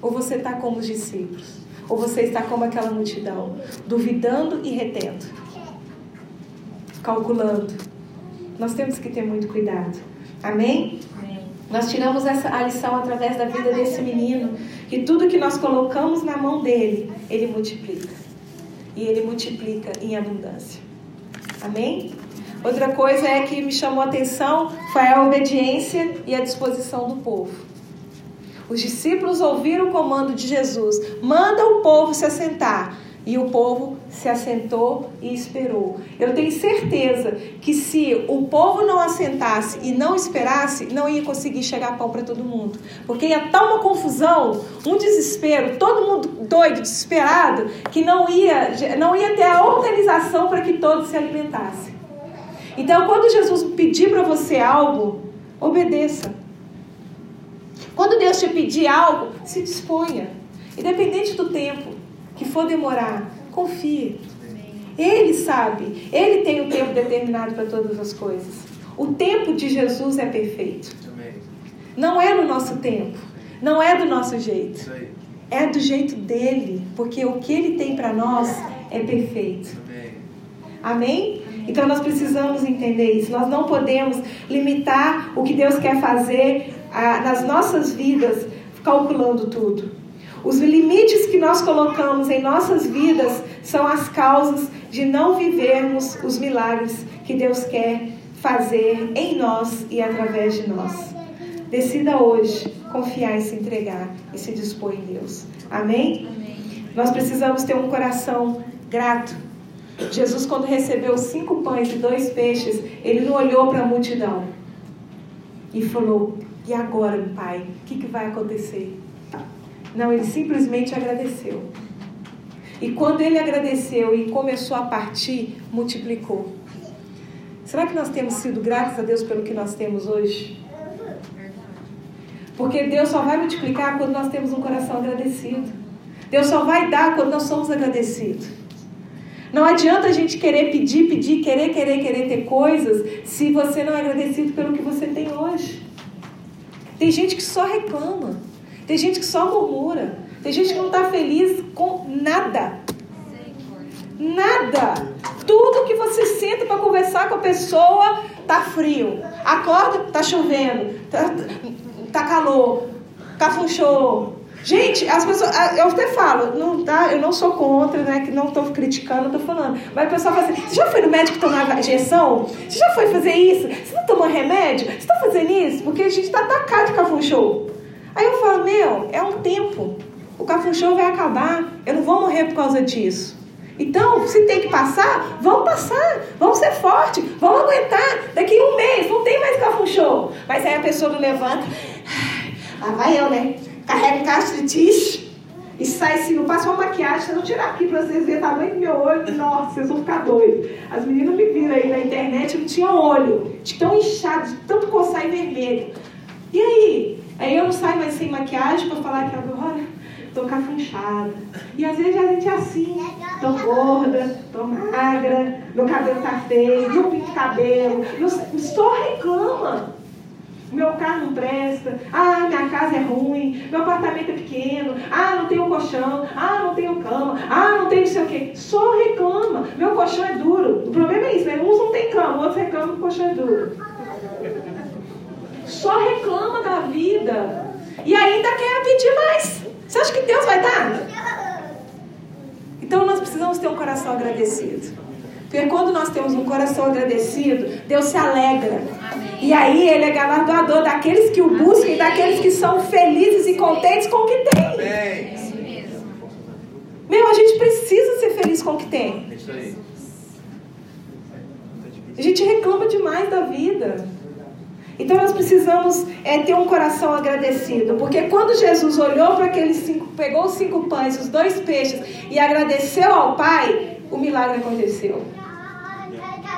Ou você está como os discípulos? Ou você está como aquela multidão, duvidando e retendo? Calculando. Nós temos que ter muito cuidado. Amém? Nós tiramos essa a lição através da vida desse menino, que tudo que nós colocamos na mão dele, ele multiplica. E ele multiplica em abundância. Amém? Outra coisa é que me chamou a atenção foi a obediência e a disposição do povo. Os discípulos ouviram o comando de Jesus: manda o povo se assentar. E o povo se assentou e esperou. Eu tenho certeza que se o povo não assentasse e não esperasse, não ia conseguir chegar pão para todo mundo. Porque ia estar uma confusão, um desespero, todo mundo doido, desesperado, que não ia, não ia ter a organização para que todos se alimentassem. Então, quando Jesus pedir para você algo, obedeça. Quando Deus te pedir algo, se disponha. Independente do tempo que for demorar, confie. Ele sabe, ele tem o tempo determinado para todas as coisas. O tempo de Jesus é perfeito. Não é no nosso tempo, não é do nosso jeito. É do jeito dele, porque o que ele tem para nós é perfeito. Amém? Então nós precisamos entender isso. Nós não podemos limitar o que Deus quer fazer ah, nas nossas vidas calculando tudo. Os limites que nós colocamos em nossas vidas são as causas de não vivermos os milagres que Deus quer fazer em nós e através de nós. Decida hoje confiar e se entregar e se dispor em Deus. Amém? Amém. Nós precisamos ter um coração grato. Jesus, quando recebeu cinco pães e dois peixes, ele não olhou para a multidão e falou: E agora, Pai, o que, que vai acontecer? Não, ele simplesmente agradeceu. E quando ele agradeceu e começou a partir, multiplicou. Será que nós temos sido gratos a Deus pelo que nós temos hoje? Porque Deus só vai multiplicar quando nós temos um coração agradecido. Deus só vai dar quando nós somos agradecidos. Não adianta a gente querer pedir, pedir, querer, querer, querer ter coisas se você não é agradecido pelo que você tem hoje. Tem gente que só reclama. Tem gente que só murmura. Tem gente que não está feliz com nada. Nada. Tudo que você senta para conversar com a pessoa tá frio. Acorda, tá chovendo. Tá, tá calor. Cafunchou. Gente, as pessoas, eu até falo, não tá, eu não sou contra, né, que não estou criticando, estou falando. Mas o pessoal fala assim: você já foi no médico tomar injeção? Você já foi fazer isso? Você não tomou remédio? Você está fazendo isso? Porque a gente está atacado de cafunchou. Aí eu falo, meu, é um tempo. O cafunchão vai acabar. Eu não vou morrer por causa disso. Então, se tem que passar, vamos passar. Vamos ser fortes. Vamos aguentar. Daqui um mês não tem mais cafunchão. Mas aí a pessoa não levanta. Lá vai eu, né? Carrega caixa de tiche. E sai assim, não passa uma maquiagem, se eu não tirar aqui pra vocês verem o tamanho do meu olho, nossa, vocês vão ficar doidos. As meninas me viram aí na internet, eu não tinha olho, de tão inchado, de tanto coçar e vermelho. E aí? Aí eu não saio mais sem maquiagem para falar que agora tô cafunchada. E às vezes a gente é assim, tô gorda, tô magra, meu cabelo tá feio, não pinto cabelo, não, só reclama. meu carro não presta, ah, minha casa é ruim, meu apartamento é pequeno, ah, não tenho colchão, ah, não tenho cama, ah, não tenho não sei o quê. Só reclama, meu colchão é duro. O problema é isso, né? uns não tem cama, outros reclamam que o colchão é duro. Só reclama da vida. E ainda quer pedir mais. Você acha que Deus vai dar? Então nós precisamos ter um coração agradecido. Porque quando nós temos um coração agradecido, Deus se alegra. E aí ele é galardoador daqueles que o buscam e daqueles que são felizes e contentes com o que tem. Meu, a gente precisa ser feliz com o que tem. A gente reclama demais da vida. Então nós precisamos é, ter um coração agradecido, porque quando Jesus olhou para aqueles cinco, pegou os cinco pães, os dois peixes e agradeceu ao Pai, o milagre aconteceu.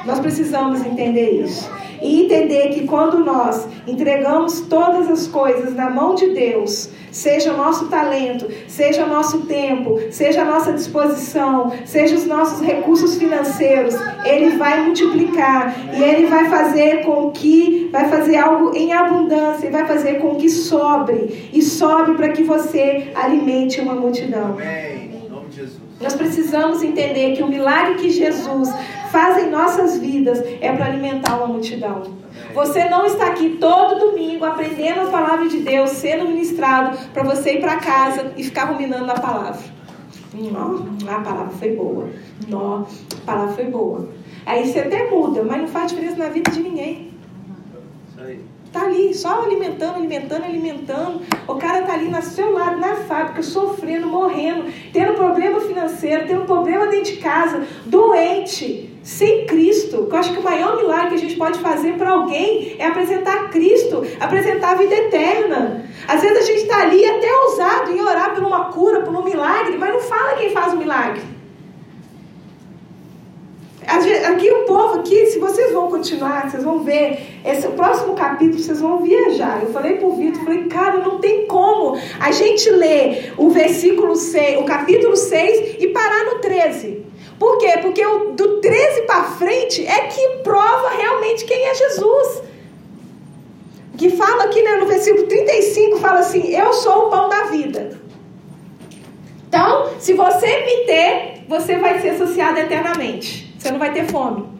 Nós precisamos entender isso. E entender que quando nós entregamos todas as coisas na mão de Deus, seja o nosso talento, seja o nosso tempo, seja a nossa disposição, seja os nossos recursos financeiros, Ele vai multiplicar e Ele vai fazer com que, vai fazer algo em abundância, e vai fazer com que sobre, e sobre para que você alimente uma multidão. Amém. Nós precisamos entender que o milagre que Jesus faz em nossas vidas é para alimentar uma multidão. Você não está aqui todo domingo aprendendo a palavra de Deus, sendo ministrado, para você ir para casa e ficar ruminando na palavra. Não, a palavra foi boa. Não, a palavra foi boa. Aí você até muda, mas não faz diferença na vida de ninguém. Tá ali, só alimentando, alimentando, alimentando. O cara tá ali no seu lado, na fábrica, sofrendo, morrendo, tendo problema financeiro, tendo problema dentro de casa, doente sem Cristo. Eu acho que o maior milagre que a gente pode fazer para alguém é apresentar Cristo, apresentar a vida eterna. Às vezes a gente está ali até ousado em orar por uma cura, por um milagre, mas não fala quem faz o milagre. Aqui o povo, aqui, se vocês vão continuar, vocês vão ver, esse próximo capítulo, vocês vão viajar. Eu falei pro Vitor, falei, cara, não tem como a gente ler o versículo 6, o capítulo 6 e parar no 13. Por quê? Porque o, do 13 para frente é que prova realmente quem é Jesus. Que fala aqui né, no versículo 35, fala assim: Eu sou o pão da vida. Então, se você me ter, você vai ser associado eternamente. Você não vai ter fome.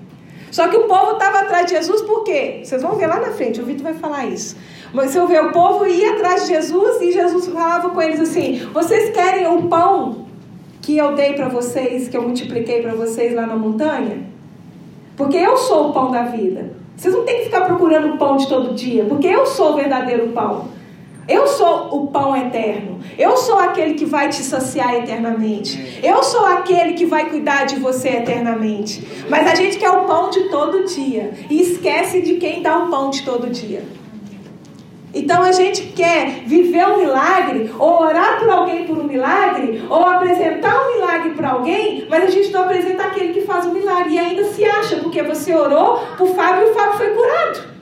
Só que o povo estava atrás de Jesus por quê? Vocês vão ver lá na frente, o Vitor vai falar isso. Mas você vê, o povo ia atrás de Jesus e Jesus falava com eles assim: Vocês querem o pão que eu dei para vocês, que eu multipliquei para vocês lá na montanha? Porque eu sou o pão da vida. Vocês não têm que ficar procurando pão de todo dia, porque eu sou o verdadeiro pão. Eu sou o pão eterno. Eu sou aquele que vai te saciar eternamente. Eu sou aquele que vai cuidar de você eternamente. Mas a gente quer o pão de todo dia e esquece de quem dá o pão de todo dia. Então a gente quer viver um milagre, ou orar por alguém por um milagre, ou apresentar um milagre para alguém, mas a gente não apresenta aquele que faz o milagre e ainda se acha, porque você orou o Fábio e o Fábio foi curado.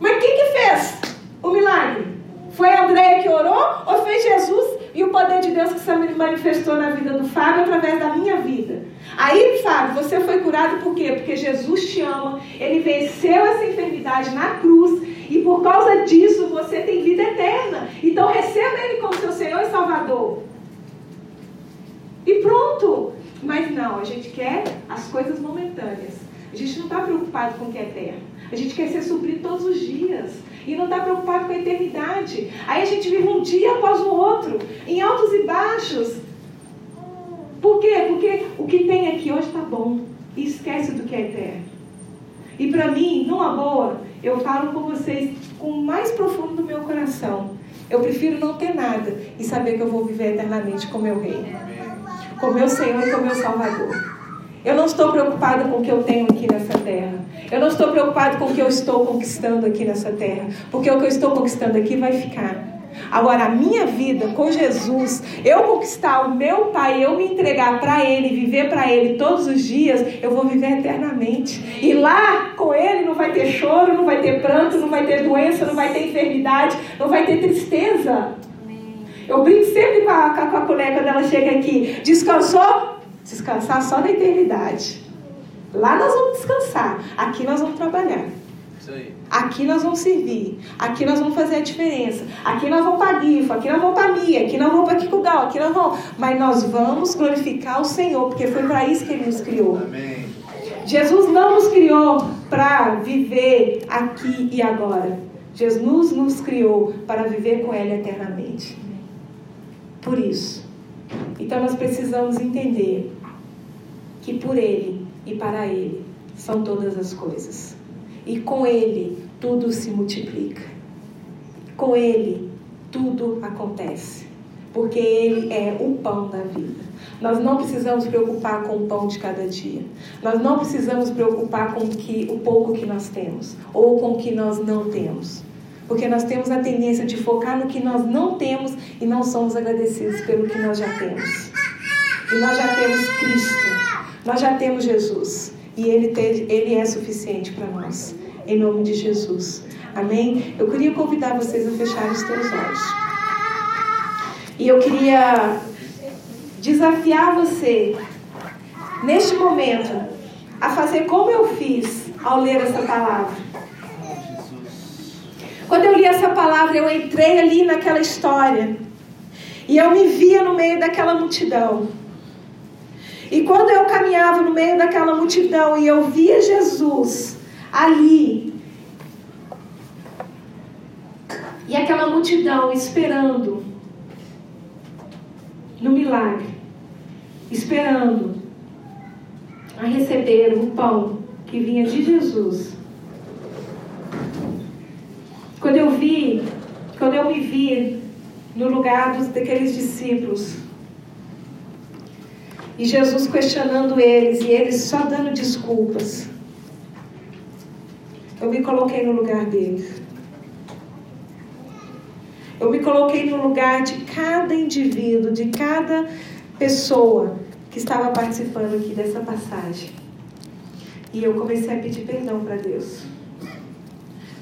Mas quem que fez o milagre? Foi a Andréia que orou ou foi Jesus e o poder de Deus que se manifestou na vida do Fábio através da minha vida? Aí, Fábio, você foi curado por quê? Porque Jesus te ama, ele venceu essa enfermidade na cruz e por causa disso você tem vida eterna. Então receba Ele como seu Senhor e Salvador. E pronto. Mas não, a gente quer as coisas momentâneas. A gente não está preocupado com o que é eterno. A gente quer ser suprido todos os dias. E não está preocupado com a eternidade. Aí a gente vive um dia após o outro, em altos e baixos. Por quê? Porque o que tem aqui hoje está bom. E esquece do que é eterno. E para mim, numa boa, eu falo com vocês com o mais profundo do meu coração. Eu prefiro não ter nada e saber que eu vou viver eternamente com meu rei, com meu Senhor e com meu Salvador. Eu não estou preocupada com o que eu tenho aqui nessa terra. Eu não estou preocupado com o que eu estou conquistando aqui nessa terra. Porque o que eu estou conquistando aqui vai ficar. Agora, a minha vida com Jesus, eu conquistar o meu Pai, eu me entregar para Ele, viver para Ele todos os dias, eu vou viver eternamente. E lá com Ele não vai ter choro, não vai ter pranto, não vai ter doença, não vai ter enfermidade, não vai ter tristeza. Eu brinco sempre com a, com a colega quando ela chega aqui. Descansou? Descansar só na eternidade. Lá nós vamos descansar, aqui nós vamos trabalhar. Aqui nós vamos servir, aqui nós vamos fazer a diferença, aqui nós vamos para Gifo, aqui nós vamos para Mia, aqui nós vamos para Kikugal, aqui nós vamos. Mas nós vamos glorificar o Senhor, porque foi para isso que Ele nos criou. Amém. Jesus não nos criou para viver aqui e agora. Jesus nos criou para viver com Ele eternamente. Por isso. Então nós precisamos entender que por Ele e para Ele são todas as coisas. E com Ele tudo se multiplica. Com Ele tudo acontece. Porque Ele é o pão da vida. Nós não precisamos preocupar com o pão de cada dia. Nós não precisamos preocupar com o, que, o pouco que nós temos ou com o que nós não temos. Porque nós temos a tendência de focar no que nós não temos e não somos agradecidos pelo que nós já temos. E nós já temos Cristo, nós já temos Jesus. E Ele, ele é suficiente para nós. Em nome de Jesus. Amém? Eu queria convidar vocês a fecharem os teus olhos. E eu queria desafiar você, neste momento, a fazer como eu fiz ao ler essa palavra. Quando eu li essa palavra, eu entrei ali naquela história. E eu me via no meio daquela multidão. E quando eu caminhava no meio daquela multidão e eu via Jesus ali, e aquela multidão esperando no milagre, esperando a receber o pão que vinha de Jesus. Quando eu vi, quando eu me vi no lugar dos, daqueles discípulos, e Jesus questionando eles e eles só dando desculpas. Eu me coloquei no lugar deles. Eu me coloquei no lugar de cada indivíduo, de cada pessoa que estava participando aqui dessa passagem. E eu comecei a pedir perdão para Deus.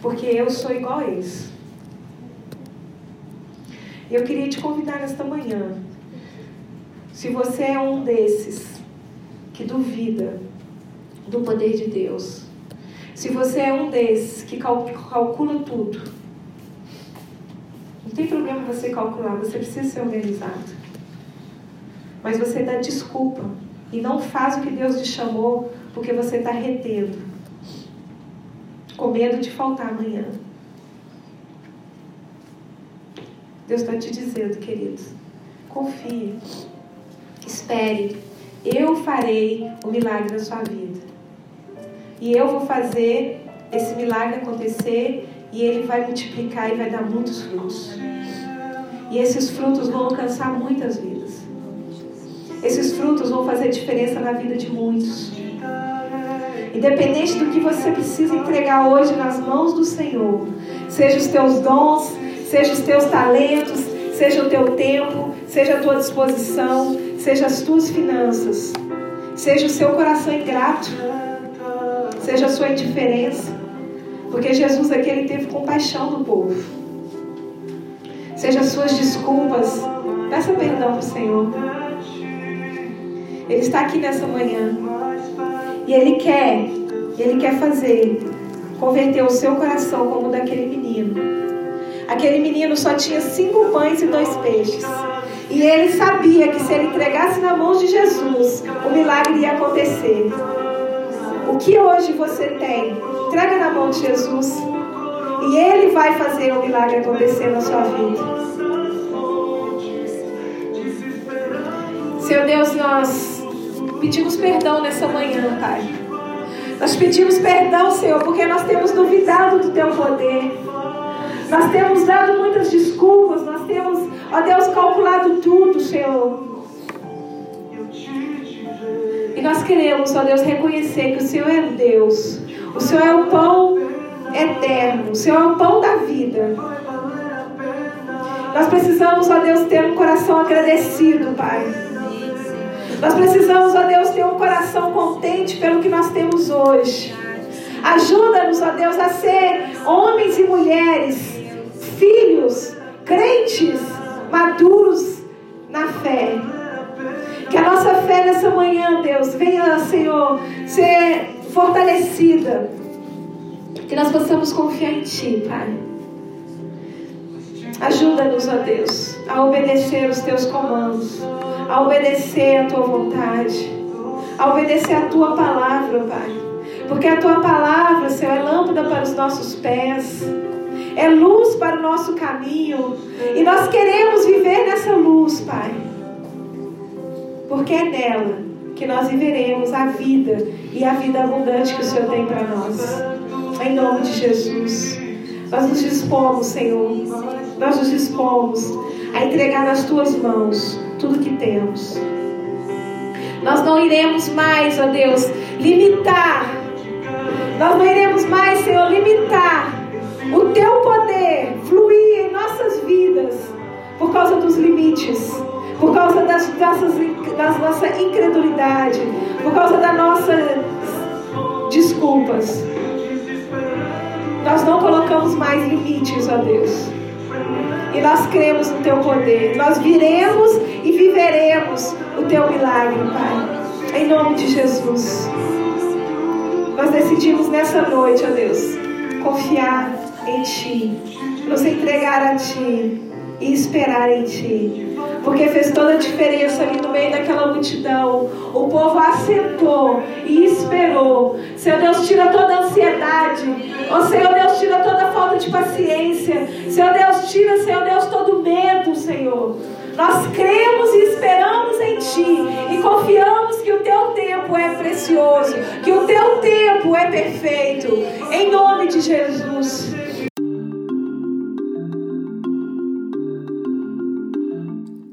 Porque eu sou igual a eles. Eu queria te convidar nesta manhã se você é um desses que duvida do poder de Deus, se você é um desses que calcula tudo, não tem problema você calcular, você precisa ser organizado. Mas você dá desculpa e não faz o que Deus te chamou porque você está retendo, com medo de faltar amanhã. Deus está te dizendo, queridos, confie. Espere, eu farei o milagre na sua vida. E eu vou fazer esse milagre acontecer e ele vai multiplicar e vai dar muitos frutos. E esses frutos vão alcançar muitas vidas. Esses frutos vão fazer diferença na vida de muitos. Independente do que você precisa entregar hoje nas mãos do Senhor, seja os teus dons, seja os teus talentos, seja o teu tempo, seja a tua disposição, seja as tuas finanças, seja o seu coração ingrato, seja a sua indiferença, porque Jesus aqui ele teve compaixão do povo. Seja as suas desculpas, peça perdão para o Senhor. Ele está aqui nessa manhã e ele quer, ele quer fazer converter o seu coração como o daquele menino. Aquele menino só tinha cinco pães e dois peixes. E ele sabia que se ele entregasse na mão de Jesus, o milagre ia acontecer. O que hoje você tem, entrega na mão de Jesus. E ele vai fazer o milagre acontecer na sua vida. Senhor Deus, nós pedimos perdão nessa manhã, Pai. Nós pedimos perdão, Senhor, porque nós temos duvidado do Teu poder. Nós temos dado muitas desculpas, Ó Deus, calculado tudo, Senhor. E nós queremos, ó Deus, reconhecer que o Senhor é Deus. O Senhor é o pão eterno. O Senhor é o pão da vida. Nós precisamos, ó Deus, ter um coração agradecido, Pai. Nós precisamos, ó Deus, ter um coração contente pelo que nós temos hoje. Ajuda-nos, ó Deus, a ser homens e mulheres, filhos, crentes maduros na fé. Que a nossa fé nessa manhã, Deus, venha, Senhor, ser fortalecida. Que nós possamos confiar em Ti, Pai. Ajuda-nos, ó Deus, a obedecer os Teus comandos, a obedecer a Tua vontade, a obedecer a Tua palavra, Pai. Porque a Tua palavra, Senhor, é lâmpada para os nossos pés, é luz para o nosso caminho, e nós queremos viver nessa luz, Pai. Porque é nela que nós viveremos a vida e a vida abundante que o Senhor tem para nós. Em nome de Jesus. Nós nos dispomos, Senhor. Nós nos dispomos a entregar nas tuas mãos tudo que temos. Nós não iremos mais, ó Deus, limitar. Nós não iremos mais, Senhor, limitar o teu poder fluir em nossas vidas por causa dos limites, por causa das nossas, da nossa incredulidade, por causa das nossas desculpas. Nós não colocamos mais limites, ó Deus. E nós cremos no teu poder. Nós viremos e viveremos o teu milagre, Pai. Em nome de Jesus. Nós decidimos nessa noite, ó Deus, confiar em Ti, nos entregar a Ti e esperar em Ti. Porque fez toda a diferença ali no meio daquela multidão. O povo assentou e esperou. Senhor Deus, tira toda a ansiedade. Ó oh, Senhor Deus, tira toda a falta de paciência. Senhor Deus, tira, Senhor Deus, todo medo, Senhor. Nós cremos e esperamos em Ti e confiamos que o Teu tempo é precioso, que o Teu tempo é perfeito. Em nome de Jesus.